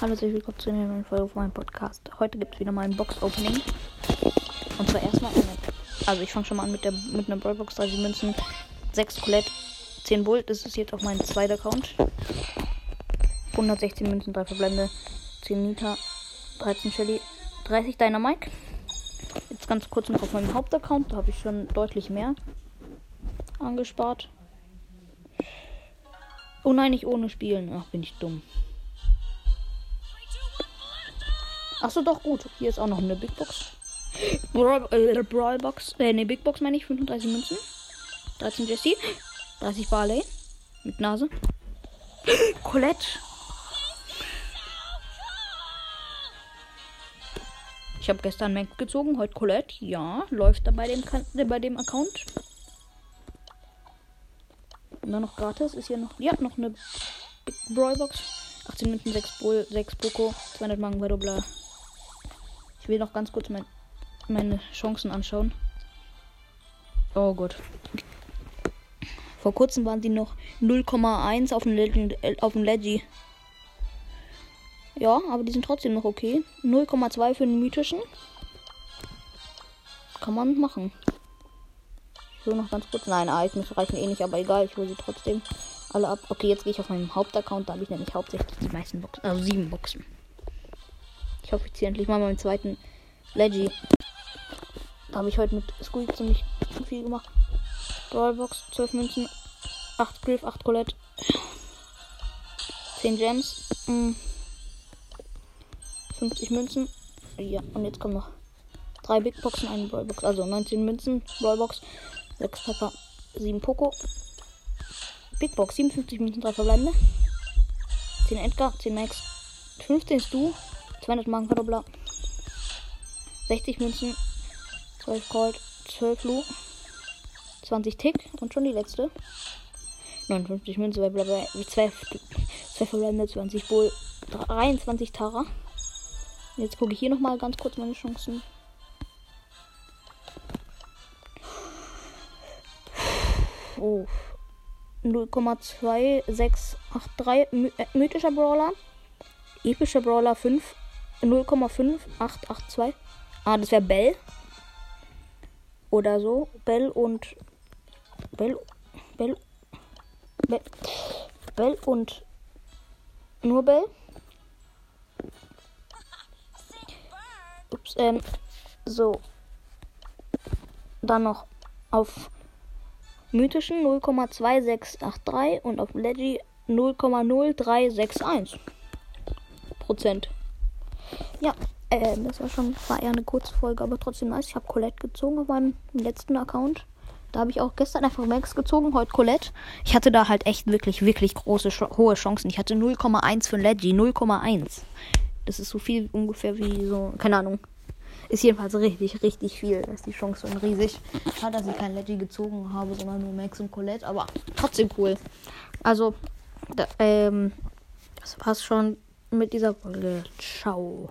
Hallo, herzlich willkommen zu einer neuen Folge von meinem Podcast. Heute gibt es wieder mal ein Box-Opening. Und zwar erstmal eine. Also, ich fange schon mal an mit, der, mit einer Brawlbox 30 Münzen, 6 Colette, 10 Bull. Das ist jetzt auf meinem zweiten Account. 116 Münzen, 3 Verblende, 10 Nita, 13 Shelly, 30 Dynamite. Jetzt ganz kurz noch auf meinem Hauptaccount. Da habe ich schon deutlich mehr angespart. Oh nein, nicht ohne Spielen. Ach, bin ich dumm. Achso, doch gut. Hier ist auch noch eine Big Box. Brawl, äh, Brawl Box. Äh, ne, Big Box meine ich. 35 Münzen. 13 Jesse. 30 Barley. Mit Nase. Colette. Ich habe gestern Mac gezogen, heute Colette. Ja, läuft da bei dem, äh, bei dem Account. Dann noch gratis. Ist hier noch. Ja, noch eine Big Brawl Box. 18 Münzen, 6 Bull, 6 Poco, 200 Mangen, bla. Ich will noch ganz kurz mein, meine Chancen anschauen. Oh Gott. Vor kurzem waren die noch 0,1 auf dem Legend, auf dem Leggy. Ja, aber die sind trotzdem noch okay. 0,2 für den mythischen. Kann man machen. Will noch ganz kurz. Nein, Ereignisse reichen eh nicht, aber egal, ich hole sie trotzdem alle ab. Okay, jetzt gehe ich auf meinen Hauptaccount. Da habe ich nämlich hauptsächlich die meisten Boxen. Also sieben Boxen. Ich hoffe, ich ziehe endlich mal meinen zweiten Leggy. Da habe ich heute mit Squeak ziemlich viel gemacht. Brawlbox, 12 Münzen, 8 Griff, 8 Colette, 10 Gems, 50 Münzen. Ja, und jetzt kommen noch 3 Big Boxen, eine Brawlbox, also 19 Münzen, Brawlbox, 6 Pepper, 7 Poco. Big Box, 57 Münzen, 3 verbleibende. 10 Edgar, 10 Max, 15 Stu, 200 Markenverdoppler. 60 Münzen. 12 Gold. 12 Lu. 20 Tick. Und schon die letzte. 59 Münzen. 2, 2 verbleibende 20 Bull. 23 Tara. Jetzt gucke ich hier nochmal ganz kurz meine Chancen. Oh. 0,2683 mythischer Brawler. Epischer Brawler 5 0,5882. Ah, das wäre Bell. Oder so. Bell und. Bell. Bell. Bell, Bell und. Nur Bell. Ups, ähm. So. Dann noch auf mythischen 0,2683 und auf Leggy 0,0361. Prozent. Ja, äh, das war schon, war eher eine kurze Folge, aber trotzdem nice. Ich habe Colette gezogen auf meinem letzten Account. Da habe ich auch gestern einfach Max gezogen, heute Colette. Ich hatte da halt echt wirklich, wirklich große, hohe Chancen. Ich hatte 0,1 für Leggy, 0,1. Das ist so viel ungefähr wie so, keine Ahnung. Ist jedenfalls richtig, richtig viel. Da ist die Chance schon riesig. Schade, dass ich kein Leggy gezogen habe, sondern nur Max und Colette, aber trotzdem cool. Also, da, ähm, das war's schon mit dieser Folge. Ciao.